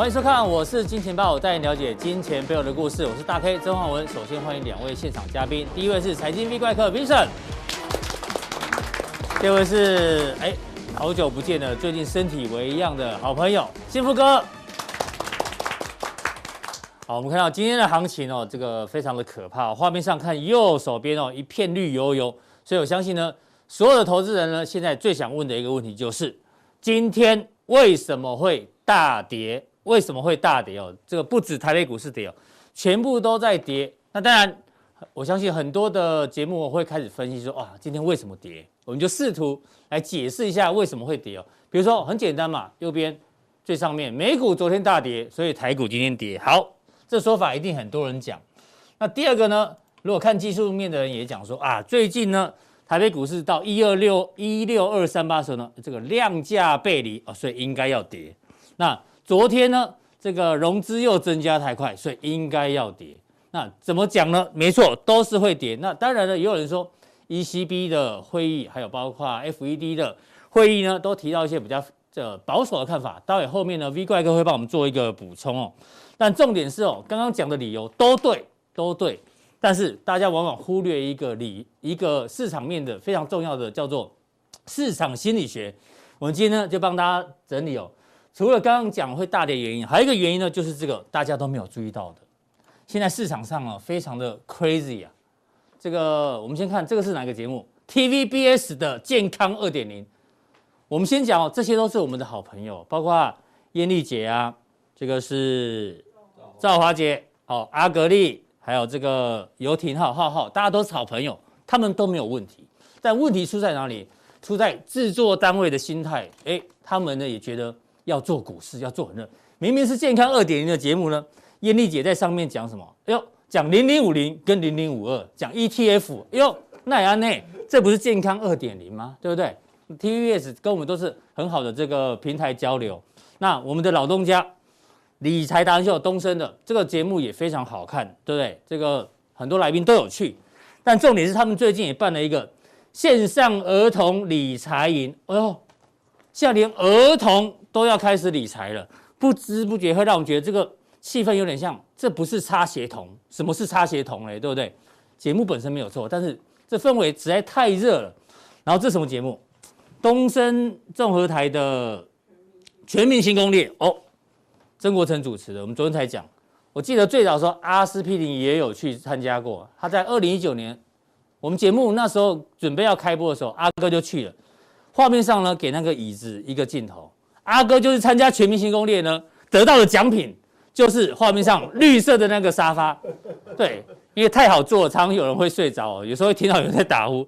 欢迎收看，我是金钱豹，我带你了解金钱背后的故事。我是大 K 曾焕文。首先欢迎两位现场嘉宾，第一位是财经 V 怪客 Vincent，第二位是哎好久不见的，最近身体微恙的好朋友幸福哥。好，我们看到今天的行情哦，这个非常的可怕。画面上看右手边哦，一片绿油油。所以我相信呢，所有的投资人呢，现在最想问的一个问题就是，今天为什么会大跌？为什么会大跌哦？这个不止台北股市跌哦，全部都在跌。那当然，我相信很多的节目我会开始分析说，哇，今天为什么跌？我们就试图来解释一下为什么会跌哦。比如说很简单嘛，右边最上面，美股昨天大跌，所以台股今天跌。好，这说法一定很多人讲。那第二个呢？如果看技术面的人也讲说啊，最近呢，台北股市到一二六一六二三八的时候呢，这个量价背离哦，所以应该要跌。那昨天呢，这个融资又增加太快，所以应该要跌。那怎么讲呢？没错，都是会跌。那当然呢，也有人说 ECB 的会议，还有包括 FED 的会议呢，都提到一些比较这保守的看法。待会后面呢，V 怪哥会帮我们做一个补充哦。但重点是哦，刚刚讲的理由都对，都对。但是大家往往忽略一个理，一个市场面的非常重要的叫做市场心理学。我们今天呢，就帮大家整理哦。除了刚刚讲会大跌原因，还有一个原因呢，就是这个大家都没有注意到的。现在市场上啊，非常的 crazy 啊。这个我们先看这个是哪个节目？TVBS 的健康二点零。我们先讲哦，这些都是我们的好朋友，包括燕丽姐啊，这个是赵华姐，好阿格力，还有这个游艇浩浩浩，大家都是好朋友，他们都没有问题。但问题出在哪里？出在制作单位的心态。哎，他们呢也觉得。要做股市，要做很热。明明是健康二点零的节目呢，燕丽姐在上面讲什么？哎呦，讲零零五零跟零零五二，讲 ETF。哎呦，奈安内，这不是健康二点零吗？对不对？TVS 跟我们都是很好的这个平台交流。那我们的老东家理财达人秀东升的这个节目也非常好看，对不对？这个很多来宾都有去。但重点是他们最近也办了一个线上儿童理财营。哎呦，现在连儿童。都要开始理财了，不知不觉会让我们觉得这个气氛有点像，这不是擦鞋童？什么是擦鞋童嘞？对不对？节目本身没有错，但是这氛围实在太热了。然后这什么节目？东森综合台的《全民新攻略》哦，曾国城主持的。我们昨天才讲，我记得最早说阿司匹林也有去参加过，他在二零一九年我们节目那时候准备要开播的时候，阿哥就去了。画面上呢，给那个椅子一个镜头。阿哥就是参加全明星攻略呢，得到的奖品就是画面上绿色的那个沙发，对，因为太好坐，常常有人会睡着，有时候会听到有人在打呼，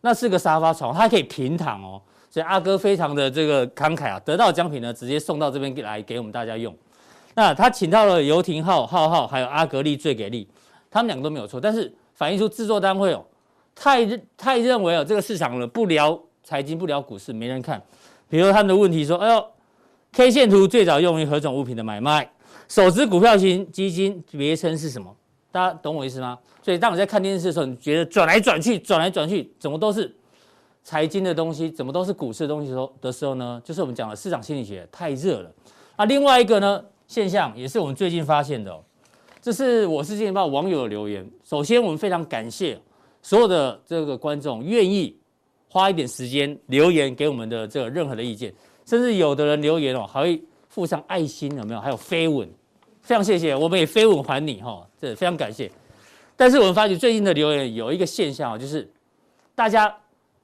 那是个沙发床，它可以平躺哦，所以阿哥非常的这个慷慨啊，得到奖品呢，直接送到这边来给我们大家用。那他请到了游庭浩、浩浩，还有阿格力最给力，他们两个都没有错，但是反映出制作单位哦，太太认为哦，这个市场了不聊财经不聊股市没人看，比如他们的问题说，哎呦。K 线图最早用于何种物品的买卖？手持股票型基金别称是什么？大家懂我意思吗？所以当你在看电视的时候，你觉得转来转去，转来转去，怎么都是财经的东西，怎么都是股市的东西的时候的时候呢？就是我们讲的市场心理学太热了。啊，另外一个呢现象也是我们最近发现的哦，这是我是金钱爆网友的留言。首先，我们非常感谢所有的这个观众愿意花一点时间留言给我们的这个任何的意见。甚至有的人留言哦，还会附上爱心，有没有？还有飞吻，非常谢谢，我们也飞吻还你哈，这非常感谢。但是我们发觉最近的留言有一个现象哦，就是大家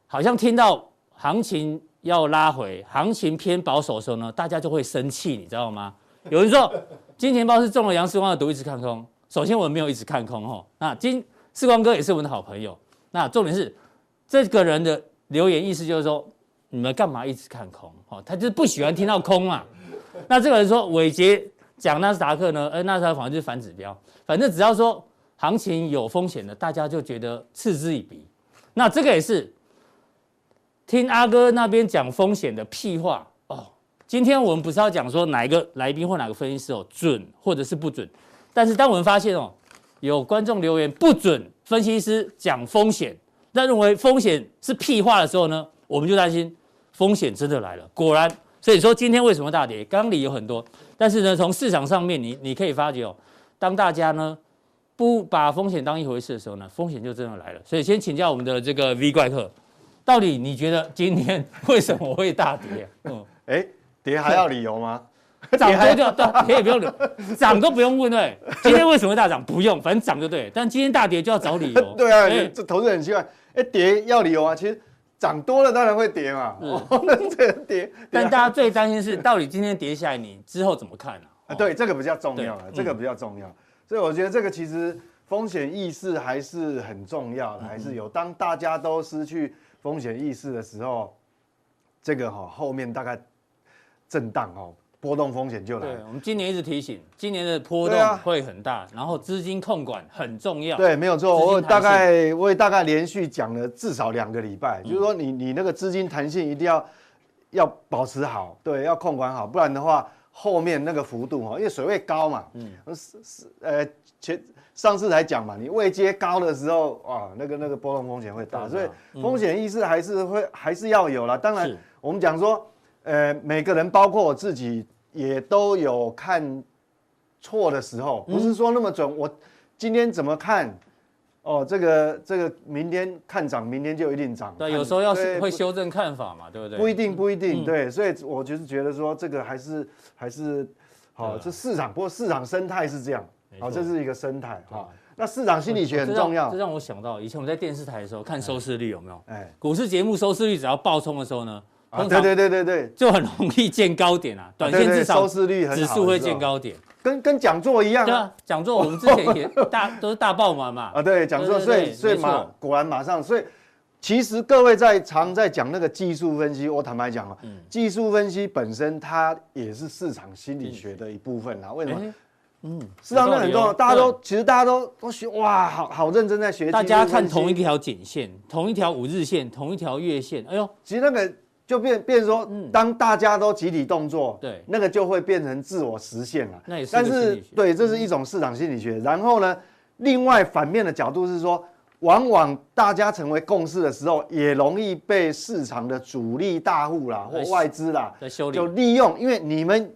好像听到行情要拉回，行情偏保守的时候呢，大家就会生气，你知道吗？有人说金钱豹是中了杨世光的毒，一直看空。首先我们没有一直看空哈，那金世光哥也是我们的好朋友。那重点是这个人的留言意思就是说。你们干嘛一直看空？哦，他就是不喜欢听到空嘛。那这个人说伟杰讲纳斯达克呢？呃，纳斯达克反正就是反指标，反正只要说行情有风险的，大家就觉得嗤之以鼻。那这个也是听阿哥那边讲风险的屁话哦。今天我们不是要讲说哪一个来宾或哪个分析师哦准或者是不准，但是当我们发现哦有观众留言不准分析师讲风险，那认为风险是屁话的时候呢，我们就担心。风险真的来了，果然，所以说今天为什么大跌？刚刚理由很多，但是呢，从市场上面你你可以发觉哦，当大家呢不把风险当一回事的时候呢，风险就真的来了。所以先请教我们的这个 V 怪客，到底你觉得今天为什么会大跌？嗯，哎，跌还要理由吗？涨多就 对，跌也不用涨都不用问对。今天为什么会大涨？不用，反正涨就对。但今天大跌就要找理由。对啊，这投资很奇怪。哎，跌要理由啊，其实。涨多了当然会跌嘛，这个跌。但大家最担心是，到底今天跌下来，你之后怎么看呢？啊，对，这个比较重要了，这个比较重要。所以我觉得这个其实风险意识还是很重要的，还是有。当大家都失去风险意识的时候，这个哈后面大概震荡哦。波动风险就来了。对，我们今年一直提醒，今年的波动会很大，啊、然后资金控管很重要。对，没有错。我大概我也大概连续讲了至少两个礼拜，嗯、就是说你你那个资金弹性一定要要保持好，对，要控管好，不然的话后面那个幅度哈，因为水位高嘛，嗯，是是呃前上次才讲嘛，你位阶高的时候啊，那个那个波动风险会大，所以风险意识还是会还是要有啦。当然我们讲说。呃，每个人包括我自己也都有看错的时候，不是说那么准。我今天怎么看？哦，这个这个明天看涨，明天就一定涨。对，有时候要是会修正看法嘛，对不对？不一定，不一定。对，所以我就是觉得说，这个还是还是好。这市场，不过市场生态是这样。好，这是一个生态。好，那市场心理学很重要。这让我想到以前我们在电视台的时候看收视率有没有？哎，股市节目收视率只要爆冲的时候呢？啊，对对对对对，就很容易见高点啊，短线至少收视率很好，指数会见高点，跟跟讲座一样。对啊，讲座我们之前也大都是大爆满嘛。啊，对，讲座，所以所以马果然马上，所以其实各位在常在讲那个技术分析，我坦白讲啊，技术分析本身它也是市场心理学的一部分啊。为什么？嗯，市场很重要，大家都其实大家都都学哇，好好认真在学。大家看同一条颈线，同一条五日线，同一条月线，哎呦，其实那个。就变变说，当大家都集体动作，对，那个就会变成自我实现了。那也是，但是对，这是一种市场心理学。然后呢，另外反面的角度是说，往往大家成为共识的时候，也容易被市场的主力大户啦或外资啦就利用，因为你们。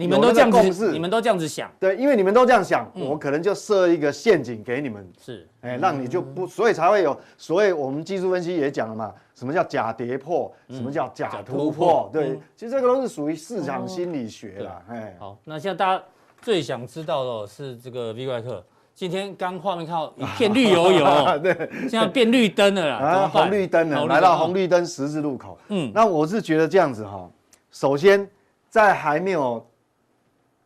你们都这样子，你们都这样子想，对，因为你们都这样想，我可能就设一个陷阱给你们，是，哎，让你就不，所以才会有，所以我们技术分析也讲了嘛，什么叫假跌破，什么叫假突破，对，其实这个都是属于市场心理学啦，哎，好，那现在大家最想知道的是这个 V 怪客，今天刚画面看到一片绿油油，对，现在变绿灯了啦，啊，红绿灯了，来到红绿灯十字路口，嗯，那我是觉得这样子哈，首先在还没有。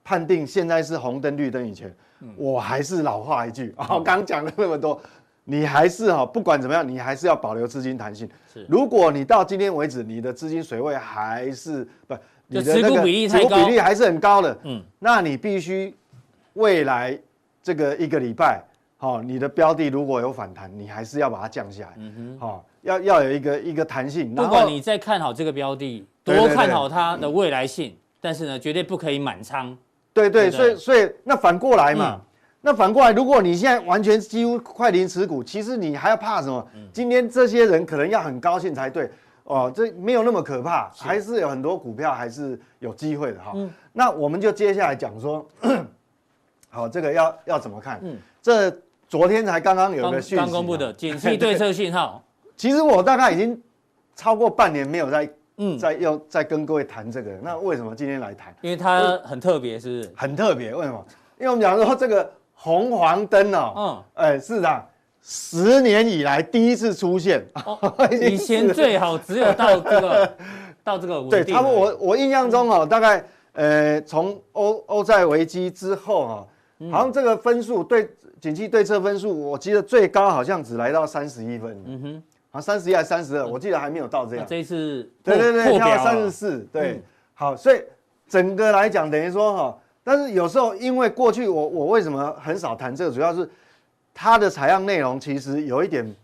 判定现在是红灯绿灯以前，我还是老话一句啊，刚讲了那么多，你还是哈，不管怎么样，你还是要保留资金弹性。是，如果你到今天为止，你的资金水位还是不，你的那个持股比例太高，持股比例还是很高的，嗯，那你必须未来这个一个礼拜，好，你的标的如果有反弹，你还是要把它降下来，嗯哼，好，要要有一个一个弹性。不管你再看好这个标的，多看好它的未来性，但是呢，绝对不可以满仓。对对，所以所以那反过来嘛，那反过来，如果你现在完全几乎快零持股，其实你还要怕什么？今天这些人可能要很高兴才对哦，这没有那么可怕，还是有很多股票还是有机会的哈。那我们就接下来讲说，好，这个要要怎么看？这昨天才刚刚有个讯息刚公布的景气对策信号，其实我大概已经超过半年没有在。嗯，在要再跟各位谈这个，那为什么今天来谈？因为它很特别，是不是？很特别，为什么？因为我们讲说这个红黄灯哦，嗯，哎，市场十年以来第一次出现，以前最好只有到这个 到这个对，他们我我印象中哦，大概呃从欧欧债危机之后哈，好像这个分数对景气对策分数，我记得最高好像只来到三十一分，嗯哼。啊，三十一还是三十二？我记得还没有到这样。这一次，对对对，跳到三十四。对，好，所以整个来讲，等于说哈，但是有时候因为过去我我为什么很少谈这个，主要是它的采样内容其实有一点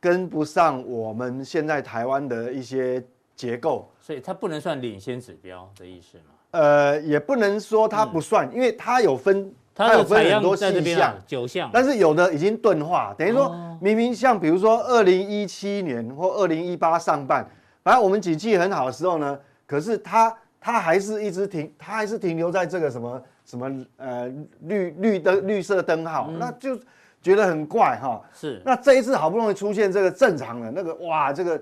跟不上我们现在台湾的一些结构，所以它不能算领先指标的意思吗？呃，也不能说它不算，因为它有分。它有分很多细项，九项，但是有的已经钝化，等于说明明像比如说二零一七年或二零一八上半，反正我们景气很好的时候呢，可是它它还是一直停，它还是停留在这个什么什么呃绿绿灯绿色灯号，嗯、那就觉得很怪哈。是。那这一次好不容易出现这个正常的那个哇，这个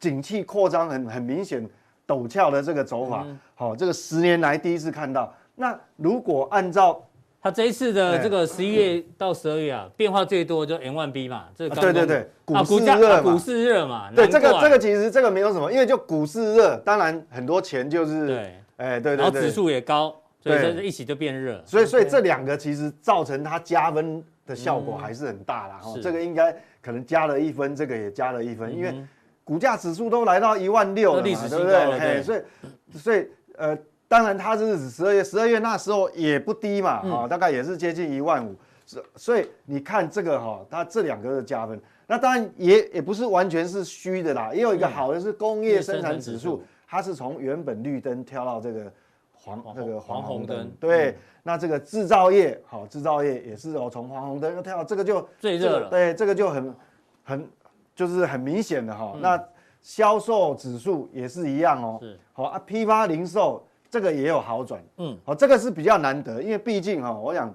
景气扩张很很明显陡峭的这个走法，好、嗯，这个十年来第一次看到。那如果按照它这一次的这个十一月到十二月啊，变化最多就 M1B 嘛，这个对对对，股市热嘛，股市热嘛，对这个这个其实这个没有什么，因为就股市热，当然很多钱就是对，哎对对，然后指数也高，所以这一起就变热，所以所以这两个其实造成它加分的效果还是很大啦。哦，这个应该可能加了一分，这个也加了一分，因为股价指数都来到一万六了嘛，对不对？所以所以呃。当然，它是十二月，十二月那时候也不低嘛，哈，大概也是接近一万五，所所以你看这个哈，它这两个的加分，那当然也也不是完全是虚的啦，也有一个好的是工业生产指数，它是从原本绿灯跳到这个黄这个黄红灯，对，那这个制造业好，制造业也是哦，从黄红灯又跳到这个就最热了，对，这个就很很就是很明显的哈，那销售指数也是一样哦，是。好啊，批发零售。这个也有好转，嗯，哦，这个是比较难得，因为毕竟哈，我想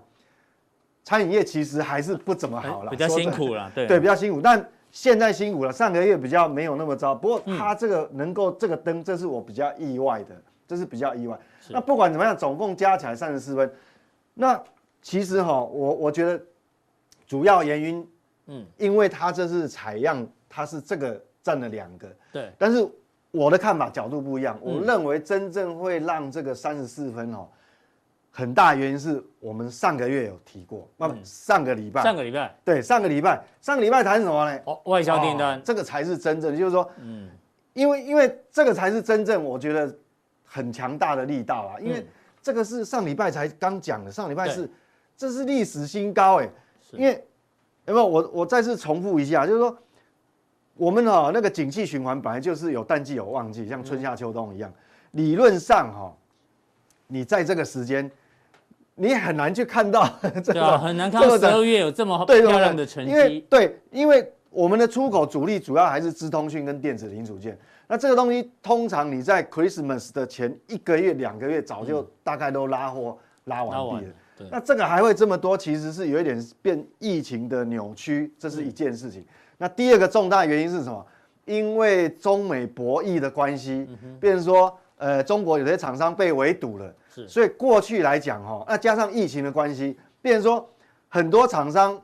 餐饮业其实还是不怎么好了，比较辛苦了，对，对，比较辛苦。但现在辛苦了，上个月比较没有那么糟。不过它这个能够这个灯，这是我比较意外的，这是比较意外。那不管怎么样，总共加起来三十四分。那其实哈，我我觉得主要原因，嗯，因为它这是采样，它是这个占了两个，对，但是。我的看法角度不一样，我认为真正会让这个三十四分哦，很大原因是我们上个月有提过，那么上个礼拜，上个礼拜，对，上个礼拜，上个礼拜谈什么呢？哦，外销订单，这个才是真正的，就是说，嗯，因为因为这个才是真正我觉得很强大的力道啊，因为这个是上礼拜才刚讲的，上礼拜是这是历史新高哎，因为有没有我我再次重复一下，就是说。我们哈那个景气循环本来就是有淡季有旺季，像春夏秋冬一样。理论上哈，你在这个时间，你很难去看到 这个，很难看到十二月有这么漂亮的成绩。因为对，因为我们的出口主力主要还是资通讯跟电子零组件。那这个东西通常你在 Christmas 的前一个月两个月早就大概都拉货拉完毕了。那这个还会这么多，其实是有一点变疫情的扭曲，这是一件事情。那第二个重大原因是什么？因为中美博弈的关系，变成说，呃，中国有些厂商被围堵了，是，所以过去来讲，哈，那加上疫情的关系，变成说很多厂商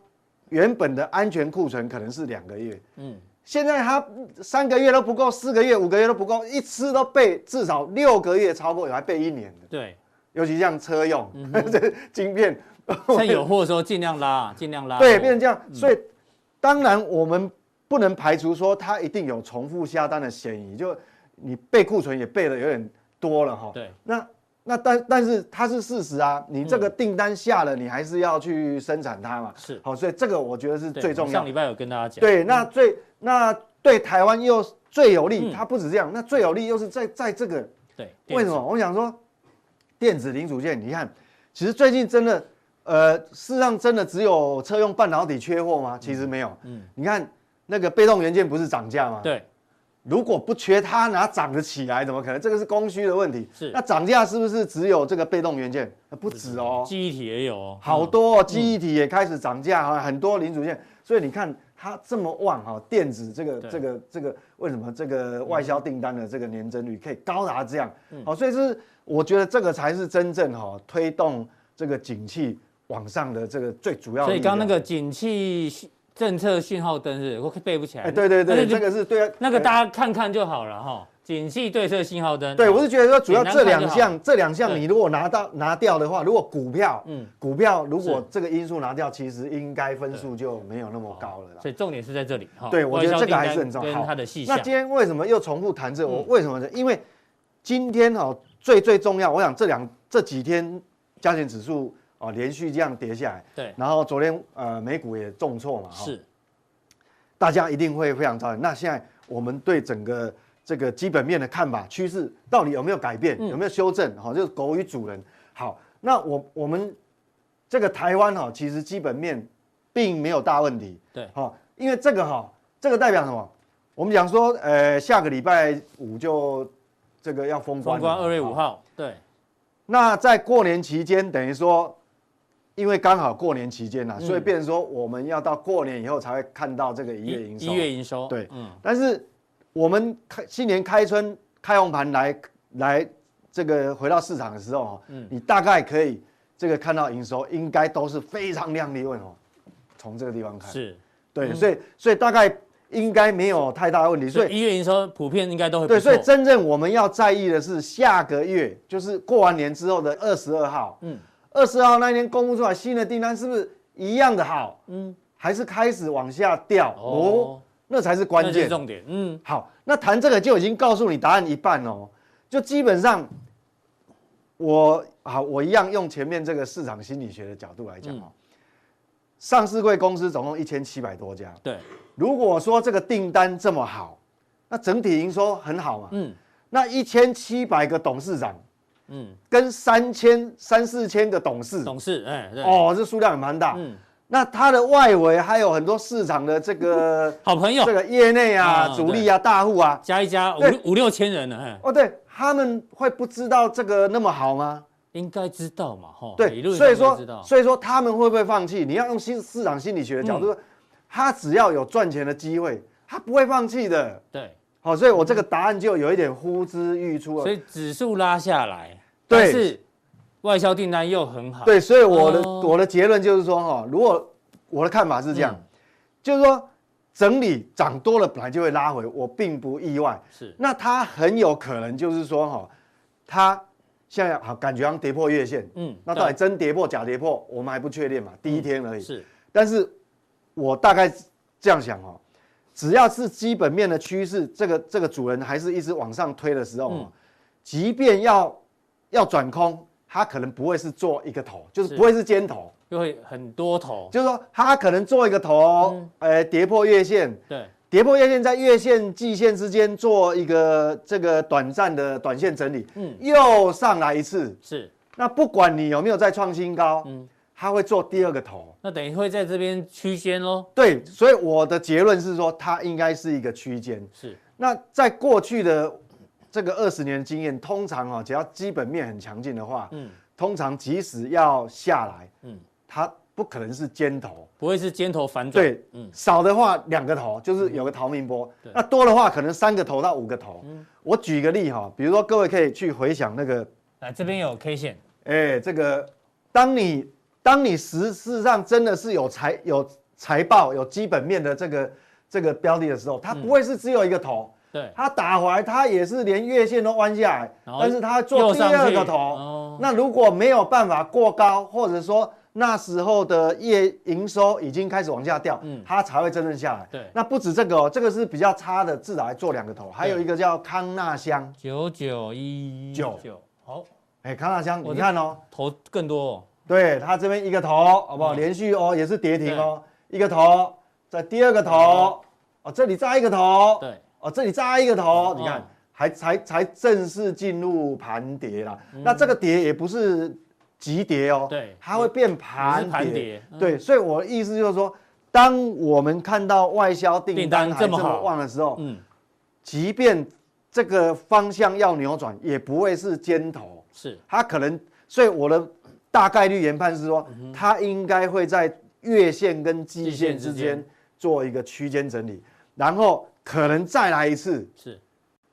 原本的安全库存可能是两个月，嗯，现在它三个月都不够，四个月、五个月都不够，一次都备至少六个月，超过有还备一年的，对，尤其像车用，这晶片，趁有货的时候尽量拉，尽量拉，对，变成这样，所以。当然，我们不能排除说它一定有重复下单的嫌疑，就你备库存也备的有点多了哈。对，那那但但是它是事实啊，你这个订单下了，你还是要去生产它嘛。是，好，所以这个我觉得是最重要。上礼拜有跟大家讲。对，那最那对台湾又最有利，它不止这样，那最有利又是在在这个。对。为什么？我想说，电子零组件，你看，其实最近真的。呃，事实上真的只有车用半导体缺货吗？其实没有。嗯，你看那个被动元件不是涨价吗？对。如果不缺它，哪涨得起来？怎么可能？这个是供需的问题。是。那涨价是不是只有这个被动元件？不止哦。记忆体也有哦。好多哦，记忆体也开始涨价哈，很多零组件。所以你看它这么旺哈，电子这个这个这个为什么这个外销订单的这个年增率可以高达这样？好，所以是我觉得这个才是真正哈推动这个景气。网上的这个最主要的，所以刚那个景气政策讯号灯是，我背不起来。哎，对对对，这个是对，那个大家看看就好了哈。景气对策信号灯，对我是觉得说主要这两项，这两项你如果拿到拿掉的话，如果股票，嗯，股票如果这个因素拿掉，其实应该分数就没有那么高了啦。所以重点是在这里哈。对，我觉得这个还是很重要。跟它的细。那今天为什么又重复谈这？我为什么呢？因为今天哈最最重要，我想这两这几天加权指数。哦，连续这样跌下来，对，然后昨天呃美股也重挫嘛，是，大家一定会非常着急。那现在我们对整个这个基本面的看法趋势到底有没有改变，有没有修正？好，就是狗与主人。好，那我我们这个台湾哈，其实基本面并没有大问题，对，好，因为这个哈，这个代表什么？我们讲说，呃，下个礼拜五就这个要封关。封关二月五号，对。那在过年期间，等于说，因为刚好过年期间呐，所以变成说我们要到过年以后才会看到这个一月营收。一月营收，对，嗯。但是我们开新年开春开红盘来来这个回到市场的时候，嗯，你大概可以这个看到营收应该都是非常亮丽，为什么？从这个地方看，是对，所以所以大概。应该没有太大的问题，所以一月营收普遍应该都会对，所以真正我们要在意的是下个月，就是过完年之后的二十二号，嗯，二十二号那一天公布出来新的订单是不是一样的好？嗯，还是开始往下掉？哦，那才是关键重点。嗯，好，那谈这个就已经告诉你答案一半哦，就基本上我好，我一样用前面这个市场心理学的角度来讲哦。上市柜公司总共一千七百多家。对，如果说这个订单这么好，那整体营收很好嘛。嗯，那一千七百个董事长，嗯，跟三千三四千个董事，董事，哎，哦，这数量也蛮大。嗯，那它的外围还有很多市场的这个 好朋友，这个业内啊、主力啊、大户啊，加一加五五六千人呢。哎，哦，对，他们会不知道这个那么好吗？应该知道嘛，哈。对，所以说，所以说他们会不会放弃？你要用新市场心理学的角度，嗯、他只要有赚钱的机会，他不会放弃的。对，好，所以我这个答案就有一点呼之欲出了。所以指数拉下来，对，但是外销订单又很好。对，所以我的、哦、我的结论就是说，哈，如果我的看法是这样，嗯、就是说整理涨多了本来就会拉回，我并不意外。是，那它很有可能就是说，哈，它。现在好，感觉像跌破月线，嗯，那到底真跌破假跌破，我们还不确定嘛，第一天而已。是，但是我大概这样想哦，只要是基本面的趋势，这个这个主人还是一直往上推的时候，嗯，即便要要转空，它可能不会是做一个头，就是不会是尖头，就会很多头，就是说它可能做一个头，呃，跌破月线，对。跌破月线，在月线、季线之间做一个这个短暂的短线整理，嗯，又上来一次，是。那不管你有没有再创新高，嗯，它会做第二个头，那等于会在这边区间喽。对，所以我的结论是说，它应该是一个区间。是。那在过去的这个二十年经验，通常啊，只要基本面很强劲的话，嗯，通常即使要下来，嗯，它。不可能是尖头，不会是尖头反转。对，嗯，少的话两个头，就是有个逃命波。嗯、那多的话可能三个头到五个头。嗯、我举个例哈，比如说各位可以去回想那个，来这边有 K 线，哎，这个当你当你实事实上真的是有财有财报有基本面的这个这个标的的时候，它不会是只有一个头。对、嗯，它打回来，它也是连月线都弯下来，但是它做第二个头。哦、那如果没有办法过高，或者说。那时候的业营收已经开始往下掉，嗯，它才会真正下来。对，那不止这个哦，这个是比较差的，至少还做两个头，还有一个叫康纳香。九九一九。九，好，哎，康纳香，你看哦，头更多哦。对，它这边一个头，好不好？连续哦，也是跌停哦，一个头，在第二个头，哦，这里再一个头，对，哦，这里扎一个头，你看，还才才正式进入盘跌了。那这个跌也不是。急跌哦，对，它会变盘跌，对，所以我的意思就是说，当我们看到外销订单还这么旺的时候，嗯，即便这个方向要扭转，也不会是尖头，是，它可能，所以我的大概率研判是说，它应该会在月线跟季线之间做一个区间整理，然后可能再来一次，是，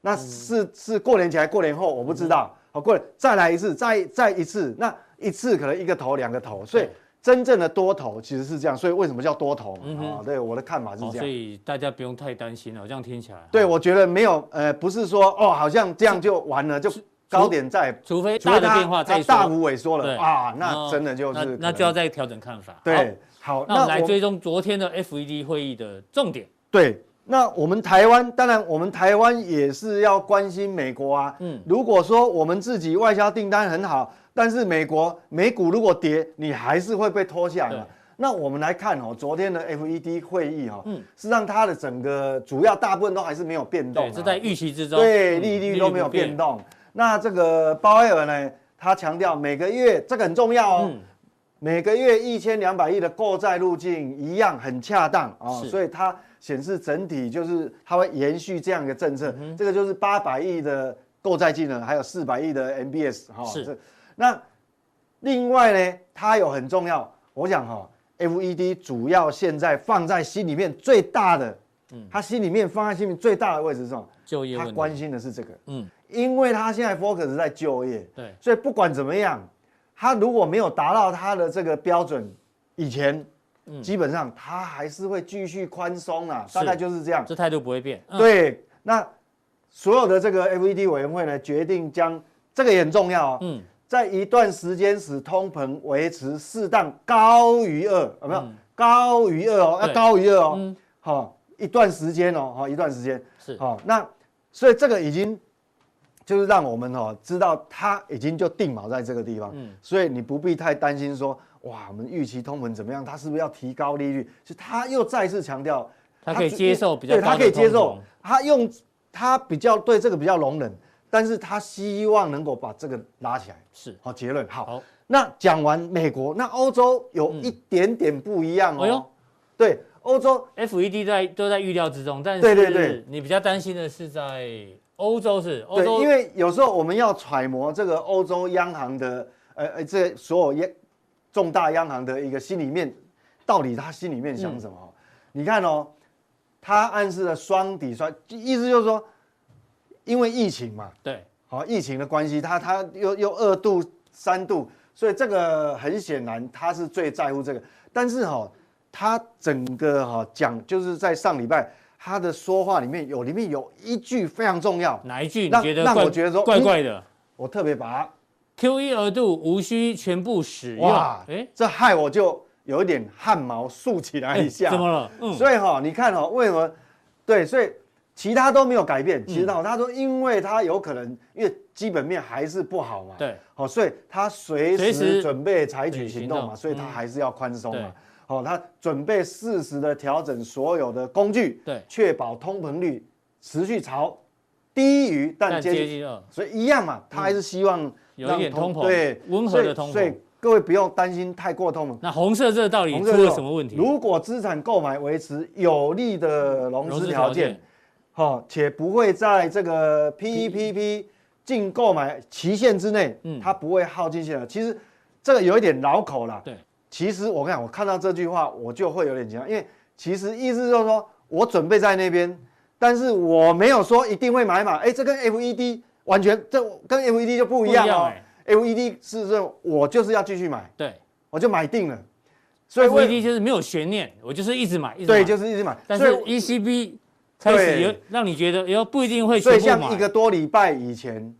那是是过年前还过年后，我不知道，好，过再来一次，再再一次，那。一次可能一个头两个头，所以真正的多头其实是这样，所以为什么叫多头嘛？啊、对，我的看法是这样，所以大家不用太担心了。这样听起来，对，我觉得没有，呃，不是说哦，好像这样就完了，就高点在，除非大的变化再大幅萎缩了啊，那真的就是那，那就要再调整看法。对，好，那我们来追踪昨天的 FED 会议的重点。对，那我们台湾，当然我们台湾也是要关心美国啊。嗯，如果说我们自己外销订单很好。但是美国美股如果跌，你还是会被拖下来。那我们来看哦，昨天的 FED 会议哈，嗯，实际上它的整个主要大部分都还是没有变动，是在预期之中。对，利率都没有变动。那这个鲍威尔呢，他强调每个月这个很重要哦，每个月一千两百亿的购债路径一样很恰当啊，所以它显示整体就是它会延续这样一个政策。这个就是八百亿的。购债技能，还有四百亿的 MBS 哈。是。那另外呢，它有很重要，我想哈，FED 主要现在放在心里面最大的，嗯，他心里面放在心里面最大的位置是什么？就业。他关心的是这个，嗯，因为他现在 focus 在就业，对，所以不管怎么样，他如果没有达到他的这个标准，以前。基本上它还是会继续宽松啊，大概就是这样，这态度不会变。对，那所有的这个 FED 委员会呢，决定将这个也很重要啊嗯，在一段时间使通膨维持适当高于二，有没有？高于二哦，要高于二哦，好，一段时间哦，好，一段时间。是。好，那所以这个已经就是让我们哦知道它已经就定锚在这个地方，嗯，所以你不必太担心说。哇，我们预期通膨怎么样？他是不是要提高利率？是他又再次强调，他可以接受比较对，他可以接受，他用他比较对这个比较容忍，但是他希望能够把这个拉起来。是，好结论。好，好，那讲完美国，那欧洲有一点点不一样哦。嗯、哎呦，对，欧洲 FED 在都在预料之中，但是对对对，你比较担心的是在欧洲是欧洲，对，因为有时候我们要揣摩这个欧洲央行的呃呃这所有央。重大央行的一个心里面，到底他心里面想什么？嗯、你看哦，他暗示了双底衰，意思就是说，因为疫情嘛，对，好，疫情的关系，他他又又二度三度，所以这个很显然他是最在乎这个。但是哈、哦，他整个哈讲，就是在上礼拜他的说话里面有里面有一句非常重要，哪一句？你觉得让我觉得说怪怪的，我特别把它。QE 额度无需全部使用，哇，哎，这害我就有一点汗毛竖起来一下。怎么了？嗯，所以哈，你看哈，为什么？对，所以其他都没有改变。其他他说，因为他有可能，因为基本面还是不好嘛。对，好，所以他随时准备采取行动嘛，所以他还是要宽松嘛。好，他准备适时的调整所有的工具，对，确保通膨率持续朝低于但接近二，所以一样嘛，他还是希望。有一点通膨，对，温和的通膨，所以各位不用担心太过通膨。那红色这到底出了什么问题？如果资产购买维持有利的融资条件，好，且不会在这个 PEPP 净购买期限之内，嗯，它不会耗尽性。其实这个有一点绕口了。对，其实我看我看到这句话，我就会有点紧张，因为其实意思就是说我准备在那边，但是我没有说一定会买嘛。哎，这跟 FED。完全这跟 FED 就不一样哦，FED 是说我就是要继续买，对，我就买定了，所以 FED 就是没有悬念，我就是一直买，一直买，对，就是一直买。但是 ECB 开始有让你觉得，以后不一定会。所以像一个多礼拜以前，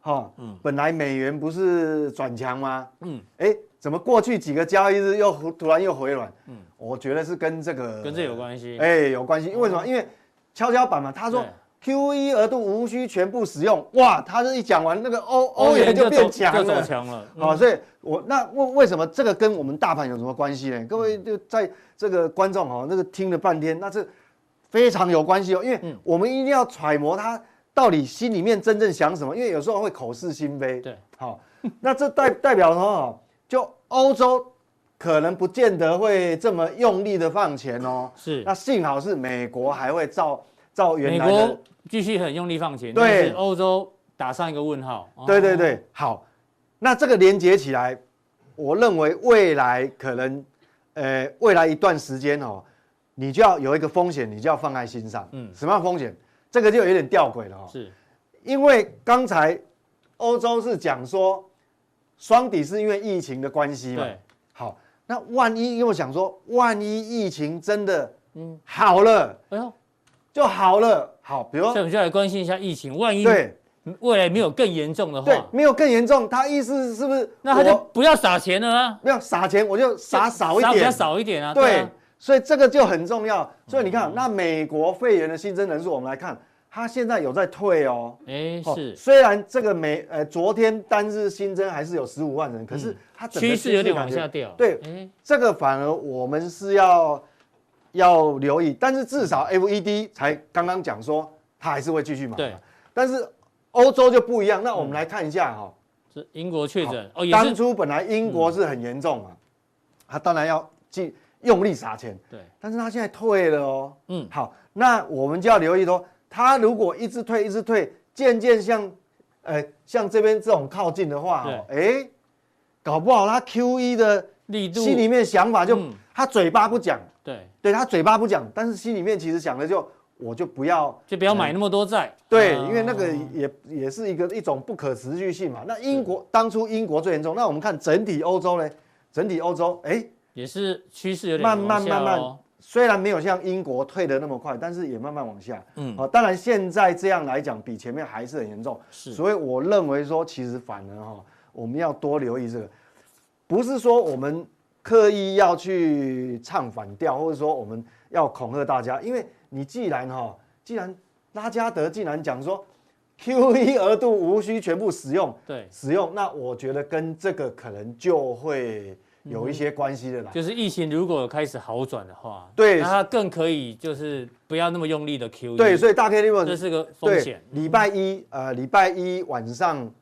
哈，嗯，本来美元不是转强吗？嗯，哎，怎么过去几个交易日又突然又回软？嗯，我觉得是跟这个跟这有关系，哎，有关系，因为什么？因为跷跷板嘛，他说。QE 额度无需全部使用，哇！他这一讲完，那个欧欧元就变强了，就走强了。好，所以我那为为什么这个跟我们大盘有什么关系呢？各位就在这个观众哈，那个听了半天，那这非常有关系哦，因为我们一定要揣摩他到底心里面真正想什么，因为有时候会口是心非。对，好，那这代代表什么？就欧洲可能不见得会这么用力的放钱哦。是，那幸好是美国还会照。照原来的，美国继续很用力放钱，对，欧洲打上一个问号。对对对，好，那这个连接起来，我认为未来可能，呃，未来一段时间哦，你就要有一个风险，你就要放在心上。嗯，什么样风险？这个就有点吊诡了哦。是，因为刚才欧洲是讲说双底是因为疫情的关系嘛。对。好，那万一又想说，万一疫情真的嗯好了，哎呦。就好了，好，比如说，所以我们就来关心一下疫情，万一对未来没有更严重的话，对，没有更严重，他意思是不是？那他就不要撒钱了啊？不要撒钱，我就撒少一点，撒比较少一点啊。对，所以这个就很重要。所以你看，那美国肺炎的新增人数，我们来看，它现在有在退哦。哎，是，虽然这个美呃昨天单日新增还是有十五万人，可是它趋势有点往下掉。对，这个反而我们是要。要留意，但是至少 FED 才刚刚讲说，它还是会继续买。对，但是欧洲就不一样。那我们来看一下哈，是英国确诊哦，当初本来英国是很严重嘛，他当然要尽用力撒钱。对，但是他现在退了哦。嗯，好，那我们就要留意说，他如果一直退，一直退，渐渐向呃，像这边这种靠近的话，哎、欸，搞不好他 QE 的力度，心里面想法就、嗯、他嘴巴不讲，对，对他嘴巴不讲，但是心里面其实想的就我就不要，就不要买那么多债、嗯，对，因为那个也也是一个一种不可持续性嘛。那英国当初英国最严重，那我们看整体欧洲呢？整体欧洲，哎、欸，也是趋势有点慢慢慢慢。虽然没有像英国退的那么快，但是也慢慢往下。嗯，啊，当然现在这样来讲，比前面还是很严重。是，所以我认为说，其实反而哈，我们要多留意这个，不是说我们刻意要去唱反调，或者说我们要恐吓大家，因为你既然哈，既然拉加德既然讲说 QE 额度无需全部使用，对，使用，那我觉得跟这个可能就会。有一些关系的啦，就是疫情如果开始好转的话，对，那它更可以就是不要那么用力的 QE。对，所以大 K 利润这是个风险。礼拜一，呃，礼拜一晚上，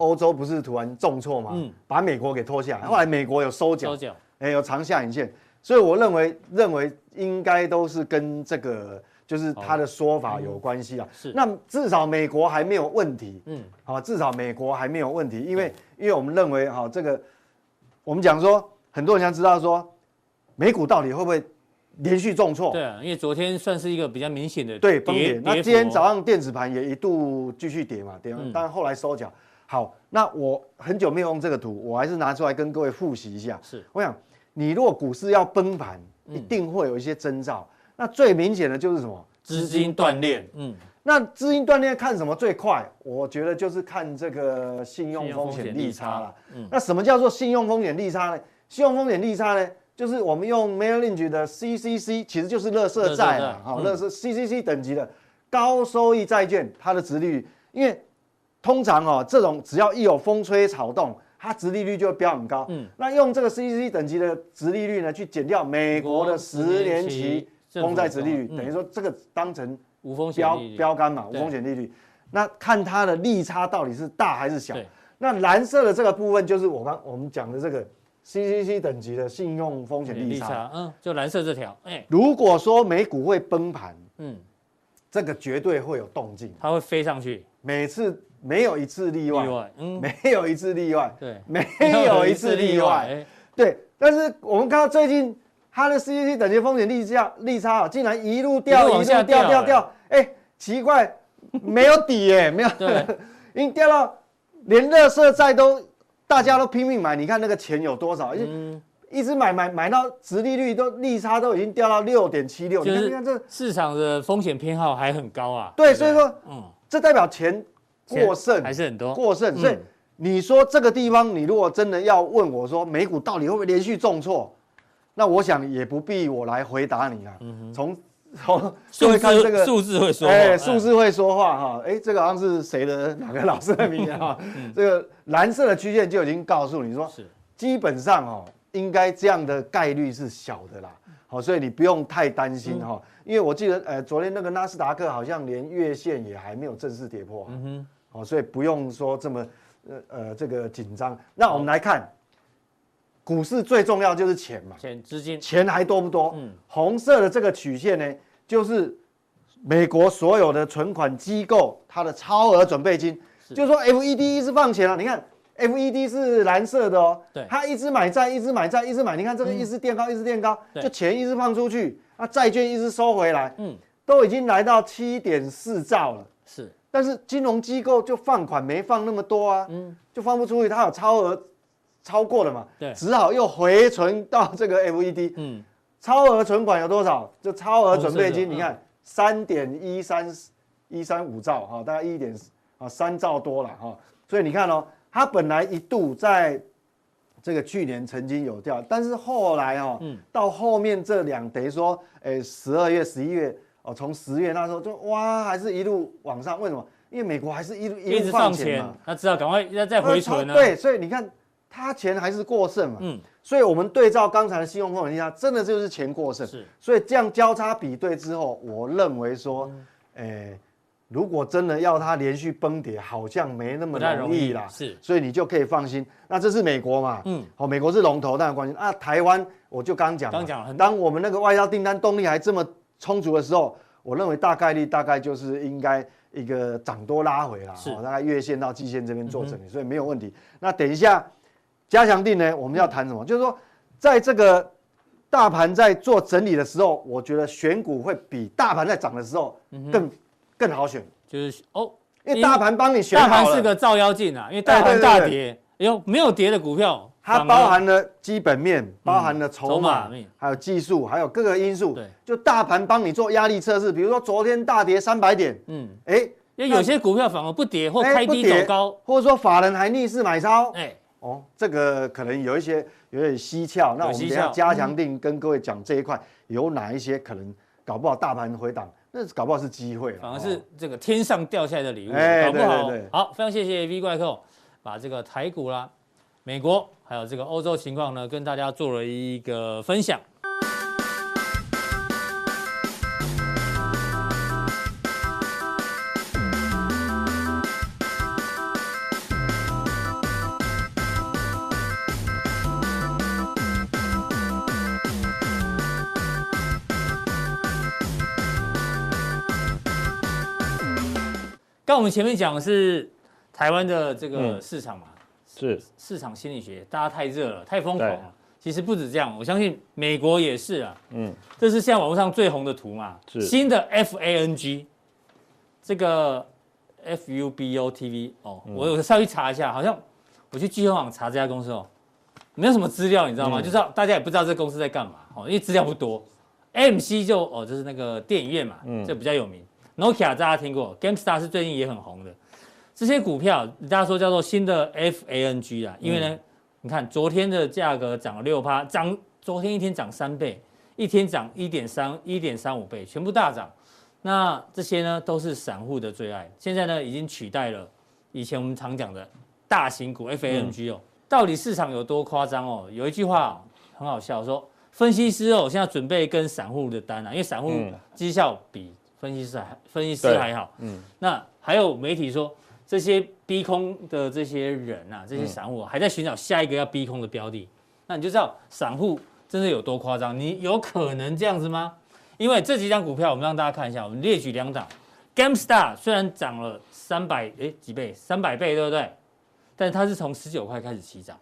欧洲不是突然重挫嘛，嗯，把美国给拖下来，后来美国有收脚，收脚，哎，有长下影线，所以我认为认为应该都是跟这个就是他的说法有关系啊。是，那至少美国还没有问题，嗯，好，至少美国还没有问题，因为因为我们认为哈这个。我们讲说，很多人想知道说，美股到底会不会连续重挫？对啊，因为昨天算是一个比较明显的对崩跌。那今天早上电子盘也一度继续跌嘛，跌，但后来收脚。好，那我很久没有用这个图，我还是拿出来跟各位复习一下。是，我想你如果股市要崩盘，一定会有一些征兆。那最明显的就是什么？资金断裂。嗯。那资金断裂看什么最快？我觉得就是看这个信用风险利差了。嗯，那什么叫做信用风险利差呢？信用风险利差呢，就是我们用 Merrill Lynch 的 CCC，其实就是垃圾债了，好，垃圾 CCC 等级的高收益债券，它的殖利率，因为通常哦，这种只要一有风吹草动，它殖利率就会飙很高。嗯，那用这个 CCC 等级的殖利率呢，去减掉美国的十年期公债殖利率，等于说这个当成。无风险标标杆嘛，无风险利率，那看它的利差到底是大还是小？那蓝色的这个部分就是我刚我们讲的这个 CCC 等级的信用风险利差，嗯，就蓝色这条，哎，如果说美股会崩盘，嗯，这个绝对会有动静，它会飞上去，每次没有一次例外，例外，嗯，没有一次例外，对，没有一次例外，对，但是我们看到最近。它的 CCC 等级风险利差利差啊，竟然一路掉，一路掉掉掉，哎，奇怪，没有底哎，没有，已经掉到连垃圾债都大家都拼命买，你看那个钱有多少？嗯，一直买买买到殖利率都利差都已经掉到六点七六，你看你看这市场的风险偏好还很高啊。对，所以说，嗯，这代表钱过剩还是很多，过剩。所以你说这个地方，你如果真的要问我说，美股到底会不会连续重挫？那我想也不必我来回答你啊，从 从数字数字会说话，哎，数字会说话哈，哎，这个好像是谁的哪个老师的名言哈？这个蓝色的曲线就已经告诉你说，基本上哦，应该这样的概率是小的啦，好，所以你不用太担心哈，因为我记得呃，昨天那个纳斯达克好像连月线也还没有正式跌破，嗯哼，好，所以不用说这么呃呃这个紧张。那我们来看。股市最重要就是钱嘛，钱资金，钱还多不多？嗯，红色的这个曲线呢，就是美国所有的存款机构它的超额准备金，是。就是说 FED 一直放钱了，你看 FED 是蓝色的哦，对，它一直买债，一直买债，一直买，你看这个一直垫高，嗯、一直垫高，就钱一直放出去，那债券一直收回来，嗯，都已经来到七点四兆了，是，但是金融机构就放款没放那么多啊，嗯，就放不出去，它有超额。超过了嘛？对，只好又回存到这个 FED。嗯，超额存款有多少？就超额准备金，你看三点一三一三五兆哈，大概一点啊三兆多了哈。所以你看哦，它本来一度在这个去年曾经有掉，但是后来哦，嗯，到后面这两等于说，哎，十二月、十一月哦，从十月那时候就哇，还是一路往上。为什么？因为美国还是一路一路放钱嘛，他知道赶快要再回存啊。对，所以你看。他钱还是过剩嘛，嗯，所以我们对照刚才的信用风险利差，真的就是钱过剩，是，所以这样交叉比对之后，我认为说，诶，如果真的要它连续崩跌，好像没那么容易啦，是，所以你就可以放心。那这是美国嘛，嗯，好，美国是龙头，当然关心。啊，台湾我就刚讲，刚讲，当我们那个外销订单动力还这么充足的时候，我认为大概率大概就是应该一个涨多拉回啦，是大概月线到季线这边做整理，所以没有问题。那等一下加强定呢，我们要谈什么？就是说在这个大盘在做整理的时候，我觉得选股会比大盘在涨的时候更更好选，就是哦。因为大盘帮你选大盘是个照妖镜啊，因为大盘大跌，哎呦，没有跌的股票，它包含了基本面，包含了筹码，还有技术，还有各个因素。对，就大盘帮你做压力测试，比如说昨天大跌三百点，嗯，哎，因为有些股票反而不跌或开低走高，或者说法人还逆势买超，哎，哦，这个可能有一些有点蹊跷。那我们等下加强定跟各位讲这一块有哪一些可能搞不好大盘回档。那搞不好是机会，反而是这个天上掉下来的礼物，欸、搞不好。好，非常谢谢 V 怪客，把这个台股啦、美国还有这个欧洲情况呢，跟大家做了一个分享。刚我们前面讲的是台湾的这个市场嘛，是市场心理学，大家太热了，太疯狂了。其实不止这样，我相信美国也是啊。嗯，这是现在网络上最红的图嘛，是新的 FANG，这个 FUBOTV 哦，我有稍微查一下，好像我去巨亨网查这家公司哦，没有什么资料，你知道吗？就知道大家也不知道这公司在干嘛哦，因为资料不多。MC 就哦，就是那个电影院嘛，这比较有名。Nokia 大家听过，GameStar 是最近也很红的，这些股票大家说叫做新的 FANG 啊，因为呢，嗯、你看昨天的价格涨了六趴，涨昨天一天涨三倍，一天涨一点三一点三五倍，全部大涨。那这些呢都是散户的最爱，现在呢已经取代了以前我们常讲的大型股 FANG 哦。嗯、到底市场有多夸张哦？有一句话、哦、很好笑，说分析师哦现在准备跟散户的单啊，因为散户绩效比。分析师还分析师还好，嗯，那还有媒体说这些逼空的这些人啊，这些散户还在寻找下一个要逼空的标的，那你就知道散户真的有多夸张。你有可能这样子吗？因为这几张股票，我们让大家看一下，我们列举两档，GameStar 虽然涨了三百哎几倍，三百倍对不对？但是它是从十九块开始起涨，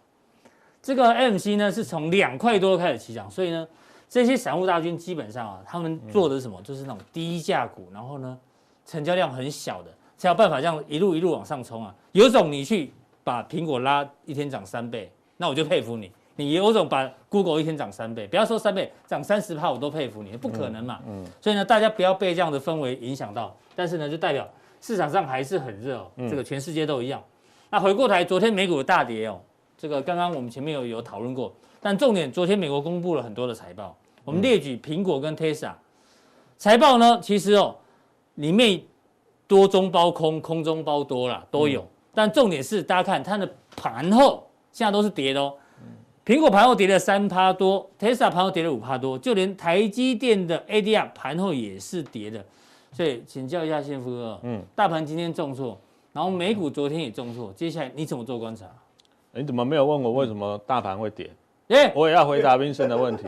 这个 MC 呢是从两块多开始起涨，所以呢。这些散户大军基本上啊，他们做的是什么？就是那种低价股，然后呢，成交量很小的，才有办法这样一路一路往上冲啊。有种你去把苹果拉一天涨三倍，那我就佩服你。你有种把 Google 一天涨三倍，不要说三倍，涨三十趴我都佩服你，不可能嘛。嗯。所以呢，大家不要被这样的氛围影响到。但是呢，就代表市场上还是很热哦，这个全世界都一样。那回过头来，昨天美股的大跌哦，这个刚刚我们前面有有讨论过。但重点，昨天美国公布了很多的财报，我们列举苹果跟 Tesla 财报呢，其实哦，里面多中包空，空中包多啦，都有。但重点是，大家看它的盘后现在都是跌的哦。苹果盘后跌了三趴多，Tesla 盘后跌了五趴多，就连台积电的 ADR 盘后也是跌的。所以请教一下先夫哥，嗯，大盘今天重挫，然后美股昨天也重挫，接下来你怎么做观察？你怎么没有问我为什么大盘会跌？耶，我也要回答 Vincent 的问题。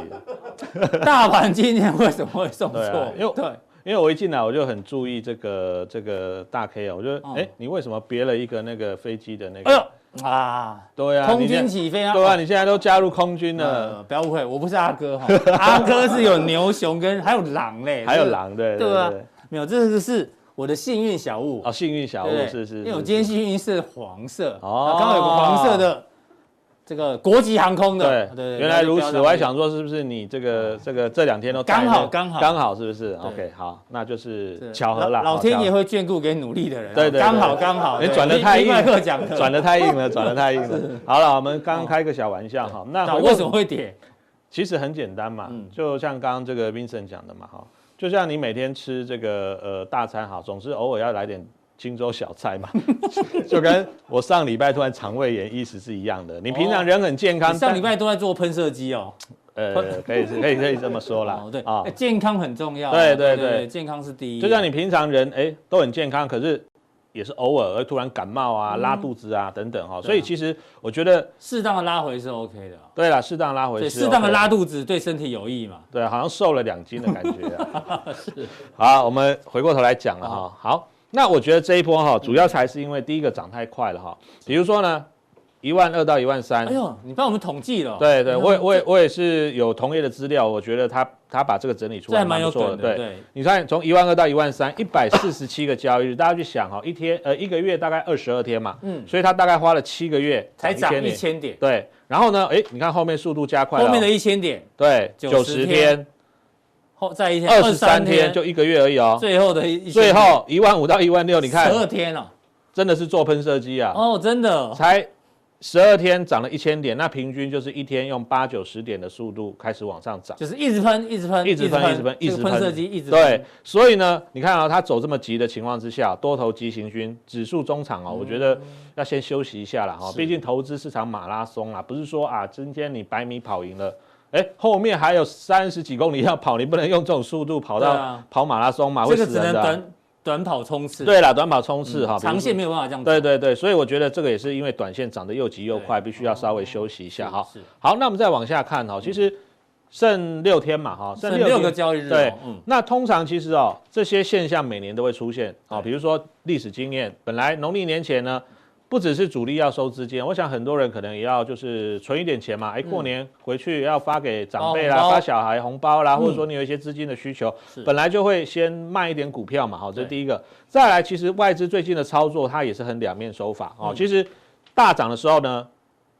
大盘今天为什么会重挫？对啊，因为对，因为我一进来我就很注意这个这个大 K 啊，我觉得，哎，你为什么别了一个那个飞机的那个？哎呦啊，对啊，空军起飞啊，对啊，你现在都加入空军了，不要误会，我不是阿哥哈，阿哥是有牛熊跟还有狼嘞，还有狼对对啊，没有，这个是我的幸运小物。哦，幸运小物是是，因为我今天幸运是黄色哦，刚好有个黄色的。这个国际航空的，对对，原来如此，我还想说是不是你这个这个这两天都刚好刚好刚好是不是？OK，好，那就是巧合了。老天爷会眷顾给努力的人，对对，刚好刚好。你转的太硬，转的太硬了，转的太硬了。好了，我们刚刚开个小玩笑哈。那为什么会跌？其实很简单嘛，就像刚刚这个 Vincent 讲的嘛哈，就像你每天吃这个呃大餐哈，总是偶尔要来点。清粥小菜嘛，就跟我上礼拜突然肠胃炎意思是一样的。你平常人很健康，上礼拜都在做喷射机哦。呃，可以是，可以可以这么说啦。哦对啊，健康很重要。对对对，健康是第一。就像你平常人哎都很健康，可是也是偶尔而突然感冒啊、拉肚子啊等等哈，所以其实我觉得适当的拉回是 OK 的。对啦，适当拉回是。适当的拉肚子对身体有益嘛？对，好像瘦了两斤的感觉啊。是。好，我们回过头来讲了哈。好，那我觉得这一波哈，主要才是因为第一个涨太快了哈。比如说呢。一万二到一万三，哎呦，你帮我们统计了。对对，我也我也我也是有同业的资料，我觉得他他把这个整理出来蛮不错的。对，你看从一万二到一万三，一百四十七个交易日，大家去想哈，一天呃一个月大概二十二天嘛，嗯，所以他大概花了七个月才涨一千点。对，然后呢，哎，你看后面速度加快了，后面的一千点，对，九十天，后再一天二十三天，就一个月而已哦。最后的一最后一万五到一万六，你看十二天哦，真的是做喷射机啊。哦，真的才。十二天涨了一千点，那平均就是一天用八九十点的速度开始往上涨，就是一直喷，一直喷，一直喷，一直喷，一直喷，射机一直喷。对，所以呢，你看啊，它走这么急的情况之下，多头急行军，指数中场哦，我觉得要先休息一下了哈，毕竟投资市场马拉松啊，不是说啊，今天你百米跑赢了，哎，后面还有三十几公里要跑，你不能用这种速度跑到跑马拉松嘛，会死人的。短短跑冲刺，对了，短跑冲刺哈，长线没有办法这样。对对对，所以我觉得这个也是因为短线涨得又急又快，必须要稍微休息一下哈。好，那我们再往下看哈，其实剩六天嘛哈，剩六个交易日。对，那通常其实哦，这些现象每年都会出现啊，比如说历史经验，本来农历年前呢。不只是主力要收资金，我想很多人可能也要就是存一点钱嘛。哎，过年回去要发给长辈啦，发小孩红包啦，或者说你有一些资金的需求，本来就会先卖一点股票嘛。好，这是第一个。再来，其实外资最近的操作，它也是很两面手法哦。其实大涨的时候呢，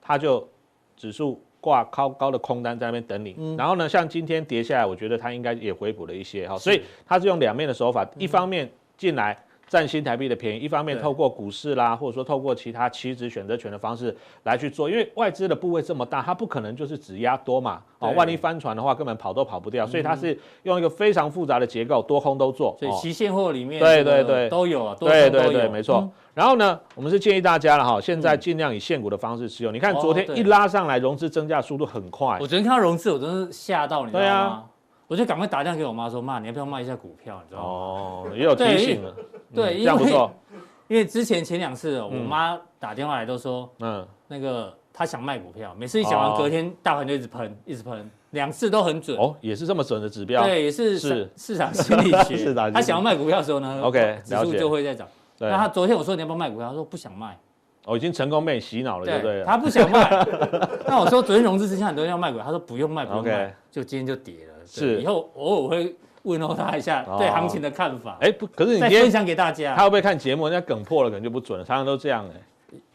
它就指数挂高高的空单在那边等你。然后呢，像今天跌下来，我觉得它应该也回补了一些哈。所以它是用两面的手法，一方面进来。占新台币的便宜，一方面透过股市啦，或者说透过其他期指选择权的方式来去做，因为外资的部位这么大，它不可能就是只压多嘛，哦，万一翻船的话，根本跑都跑不掉，所以它是用一个非常复杂的结构，多空都做。所以期现货里面对对对都有啊，对对对，没错。然后呢，我们是建议大家了哈，现在尽量以现股的方式持有。你看昨天一拉上来，融资增加速度很快。我昨天看到融资，我真是吓到，你知道吗？我就赶快打电话给我妈说：“妈，你要不要卖一下股票？”你知道吗？哦，也有提醒了。对，因为 因为之前前两次我妈打电话来都说，嗯，那个她想卖股票，每次一讲完，隔天大盘就一直喷，一直喷，两次都很准。哦，也是这么准的指标。对，也是是市场 心理学。她想要卖股票的时候呢，OK，指数就会在涨。那她昨天我说你要不要卖股票，她说不想卖。哦，已经成功被你洗脑了，对不对？她不想卖。那我说昨天融资之前很多人要卖股票，她说不用卖，不用卖，就今天就跌了。是，以后偶尔会问候他一下对行情的看法。哎，不，可是你再分享给大家，他会不会看节目？人家梗破了，可能就不准了。常常都这样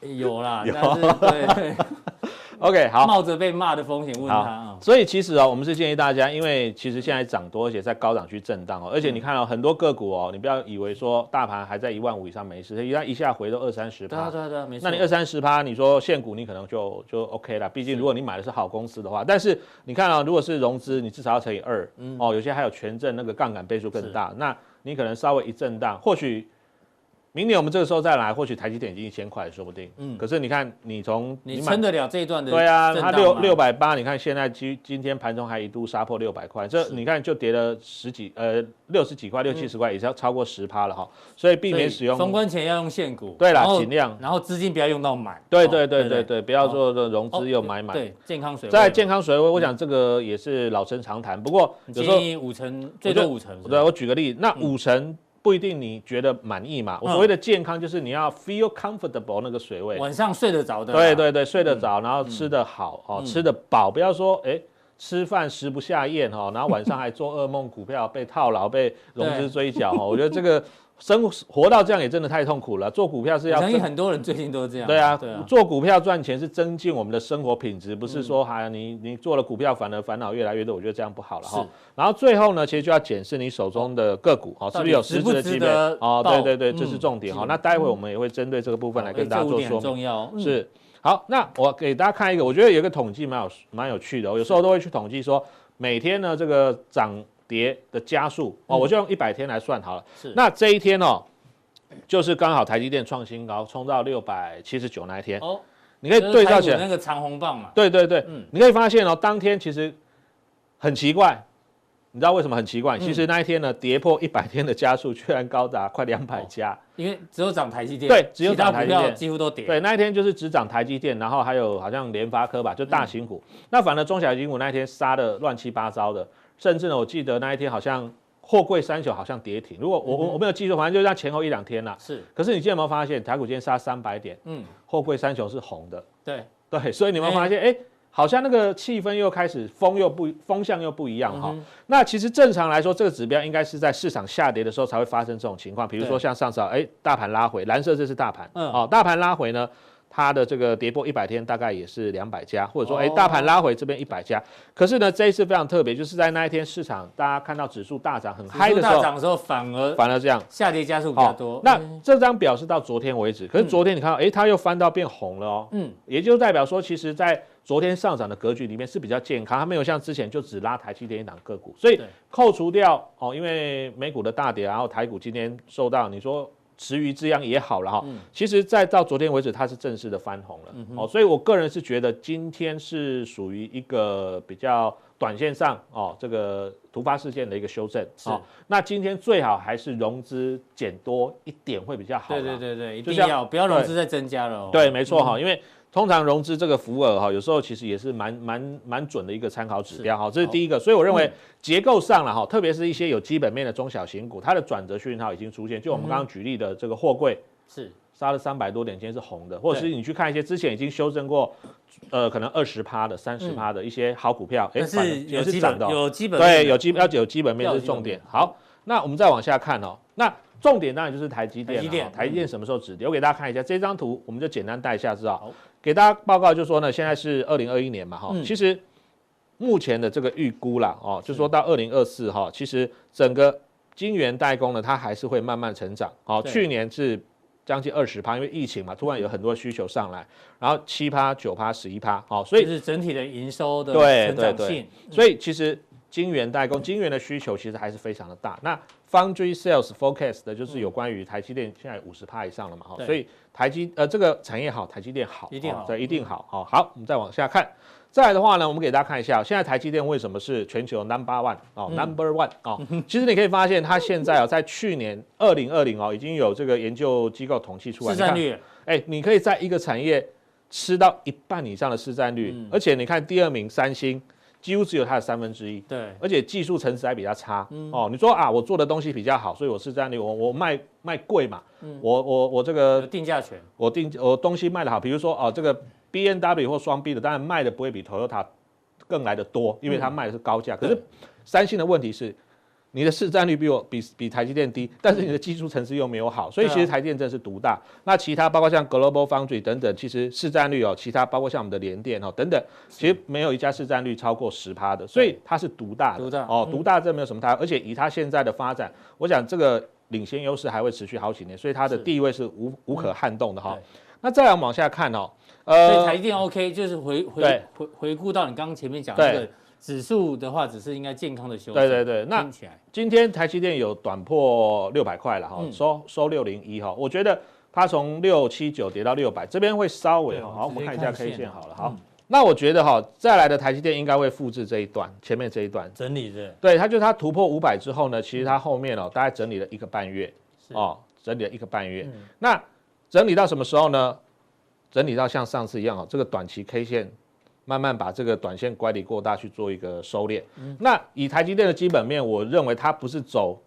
哎，有啦，有，对对。OK，好，冒着被骂的风险问他。所以其实哦，我们是建议大家，因为其实现在涨多，而且在高档区震荡哦，而且你看到很多个股哦，你不要以为说大盘还在一万五以上没事，一旦一下回都二三十趴，对对对，没事。那你二三十趴，你说现股你可能就就 OK 了，毕竟如果你买的是好公司的话。但是你看啊，如果是融资，你至少要乘以二，哦，有些还有权证那个杠杆倍数更大，那你可能稍微一震荡，或许。明年我们这个时候再来，或许台积电已经一千块，说不定。嗯。可是你看，你从你撑得了这一段的？对啊，它六六百八，你看现在今今天盘中还一度杀破六百块，这你看就跌了十几呃六十几块，六七十块，也是要超过十趴了哈。所以避免使用。封关前要用现股。对啦，尽量。然后资金不要用到满。对对对对对，不要做的融资又买满。对，健康水位。在健康水位，我想这个也是老生常谈。不过有时候五成最多五成。对，我举个例，那五成。不一定你觉得满意嘛？我所谓的健康就是你要 feel comfortable 那个水位，晚上睡得着的。对对对，睡得着，然后吃得好哦，吃得饱，不要说哎吃饭食不下咽哈，然后晚上还做噩梦，股票被套牢，被融资追缴哈。我觉得这个。生活到这样也真的太痛苦了。做股票是要，相信很多人最近都是这样。对啊，对啊，做股票赚钱是增进我们的生活品质，不是说还你你做了股票反而烦恼越来越多。我觉得这样不好了哈。然后最后呢，其实就要检视你手中的个股哈，是不是有实质的机会？哦，对对对，这是重点哈。嗯、那待会我们也会针对这个部分来跟大家做说明。重要。嗯、是。好，那我给大家看一个，我觉得有一个统计蛮有蛮有趣的。我有时候都会去统计说，每天呢这个涨跌的加速哦，我就用一百天来算好了。是。那这一天哦。就是刚好台积电创新高，冲到六百七十九那一天，哦，你可以对照起来那个长红棒嘛，对对对，嗯，你可以发现哦，当天其实很奇怪，你知道为什么很奇怪？其实那一天呢，跌破一百天的加速居然高达快两百家，哦，因为只有涨台积电，对，只有涨台积电，几乎都跌。对，那一天就是只涨台积电，然后还有好像联发科吧，就大型股。嗯、那反而中小型股那一天杀的乱七八糟的，甚至呢，我记得那一天好像货柜三雄好像跌停。如果我我、嗯、我没有记错，反正就是在前后一两天啦。是。可是你今天有没有发现台股今天杀三百点？嗯，货柜三雄是红的。对对，所以你有没有发现？哎、欸。好像那个气氛又开始风又不风向又不一样哈、嗯，那其实正常来说，这个指标应该是在市场下跌的时候才会发生这种情况，比如说像上次啊，哎，大盘拉回，蓝色这是大盘，嗯，哦，大盘拉回呢。它的这个跌破一百天大概也是两百家，或者说，哎，大盘拉回这边一百家。可是呢，这一次非常特别，就是在那一天市场大家看到指数大涨很嗨的时候，大涨的时候反而反而这样下跌加速比较多。那这张表是到昨天为止，可是昨天你看到，哎，它又翻到变红了哦。嗯，也就代表说，其实在昨天上涨的格局里面是比较健康，它没有像之前就只拉台积电一档个股。所以扣除掉哦，因为美股的大跌，然后台股今天受到你说。池鱼之殃也好了哈，其实，再到昨天为止，它是正式的翻红了哦，所以我个人是觉得今天是属于一个比较短线上哦，这个突发事件的一个修正哦。那今天最好还是融资减多一点会比较好。对对对对，一定要不要融资再增加了。对，没错哈，因为。通常融资这个浮额哈，有时候其实也是蛮蛮蛮准的一个参考指标哈，这是第一个。所以我认为结构上了哈，特别是一些有基本面的中小型股，它的转折讯号已经出现。就我们刚刚举例的这个货柜，是杀了三百多点，今天是红的，或者是你去看一些之前已经修正过，呃，可能二十趴的、三十趴的一些好股票，哎，是也是涨的，有基本对，有基要有基本面是重点。好，那我们再往下看哦，那。重点当然就是台积电，台积电，台积电什么时候止跌？我给大家看一下这张图，我们就简单带一下，知道？给大家报告就是说呢，现在是二零二一年嘛，哈，其实目前的这个预估啦，哦，就是说到二零二四哈，其实整个晶圆代工呢，它还是会慢慢成长。哦，去年是将近二十趴，因为疫情嘛，突然有很多需求上来，然后七趴、九趴、十一趴，好，所以是整体的营收的成长性。对对对，所以其实晶圆代工、晶圆的需求其实还是非常的大。那 Foundry Sales Forecast 的就是有关于台积电现在五十趴以上了嘛，哈，所以台积呃这个产业好，台积电好，一定好，对，一定好，好，好，我们再往下看，再来的话呢，我们给大家看一下，现在台积电为什么是全球 Number One 哦，Number One 哦，其实你可以发现它现在啊，在去年二零二零哦，已经有这个研究机构统计出来，市占率，哎，你可以在一个产业吃到一半以上的市占率，而且你看第二名三星。几乎只有它的三分之一，对，而且技术层次还比较差，嗯，哦，你说啊，我做的东西比较好，所以我是这样的，我我卖卖贵嘛，嗯，我我我这个定价权，我定我东西卖的好，比如说哦，这个 B N W 或双 B 的，当然卖的不会比 Toyota 更来的多，因为它卖的是高价，可是三星的问题是。你的市占率比我比比台积电低，但是你的技术层次又没有好，所以其实台积电真的是独大。那其他包括像 Global Foundry 等等，其实市占率哦，其他包括像我们的联电哦等等，其实没有一家市占率超过十趴的，所以它是独大的。独大哦，独大这没有什么它，而且以它现在的发展，我想这个领先优势还会持续好几年，所以它的地位是无无可撼动的哈。那再来往下看哦，呃，所以台积电 OK 就是回回回回顾到你刚刚前面讲的这个。指数的话，只是应该健康的修正。对对对，那今天台积电有短破六百块了哈，收收六零一哈。我觉得它从六七九跌到六百，这边会稍微好，我们看一下 K 线好了。好，那我觉得哈，再来的台积电应该会复制这一段，前面这一段整理的。对，它就是它突破五百之后呢，其实它后面哦，大概整理了一个半月哦，整理了一个半月。那整理到什么时候呢？整理到像上次一样哦，这个短期 K 线。慢慢把这个短线乖离过大去做一个收敛。嗯，那以台积电的基本面，我认为它不是走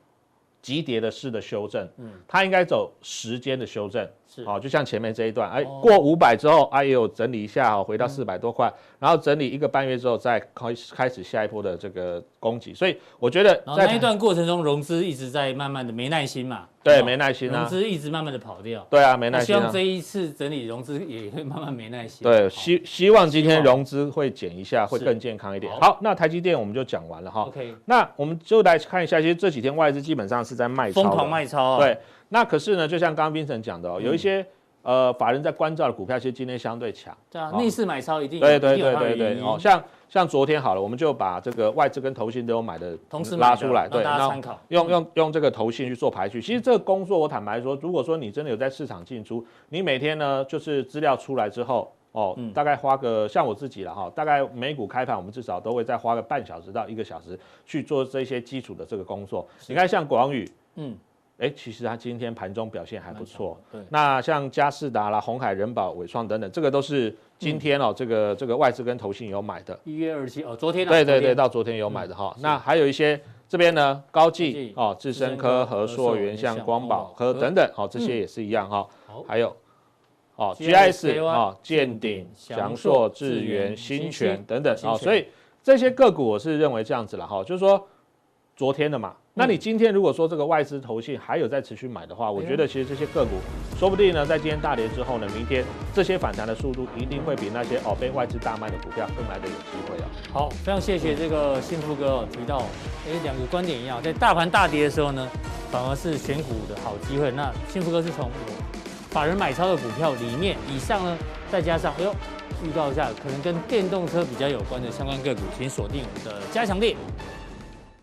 急跌的式的修正，嗯，它应该走时间的修正。是，好，就像前面这一段，哎，过五百之后，哎，也有整理一下，哦，回到四百多块，然后整理一个半月之后，再开始开始下一波的这个攻击。所以我觉得在那一段过程中，融资一直在慢慢的没耐心嘛，对，没耐心啊，融资一直慢慢的跑掉，对啊，没耐心。希望这一次整理融资也会慢慢没耐心。对，希希望今天融资会减一下，会更健康一点。好，那台积电我们就讲完了哈。OK，那我们就来看一下，其实这几天外资基本上是在卖超，疯狂卖超啊。对。那可是呢，就像刚刚 Vincent 讲的哦，有一些呃法人在关照的股票，其实今天相对强。对啊，逆势买超一定。对对对对对哦，像像昨天好了，我们就把这个外资跟投信都有买的同时拉出来，对，大家参考。用用用这个投信去做排序。其实这个工作，我坦白说，如果说你真的有在市场进出，你每天呢就是资料出来之后，哦，嗯、大概花个像我自己了哈，大概美股开盘，我们至少都会再花个半小时到一个小时去做这些基础的这个工作。你看像广宇，嗯。哎，其实它今天盘中表现还不错。对，那像佳士达啦、红海、人保、伟创等等，这个都是今天哦，这个这个外资跟投信有买的。一月二十七哦，昨天。对对对，到昨天有买的哈。那还有一些这边呢，高技哦、智深科、和硕、元像、光宝科等等，哦，这些也是一样哈。还有哦，GIS 哦，建鼎、祥硕、智源、新泉等等哦，所以这些个股我是认为这样子了哈，就是说昨天的嘛。那你今天如果说这个外资投信还有在持续买的话，我觉得其实这些个股，说不定呢，在今天大跌之后呢，明天这些反弹的速度一定会比那些哦被外资大卖的股票更来的有机会啊。好，非常谢谢这个幸福哥提到，哎，两个观点一样，在大盘大跌的时候呢，反而是选股的好机会。那幸福哥是从法人买超的股票里面，以上呢再加上，哎呦，预告一下，可能跟电动车比较有关的相关个股，请锁定我们的加强錠。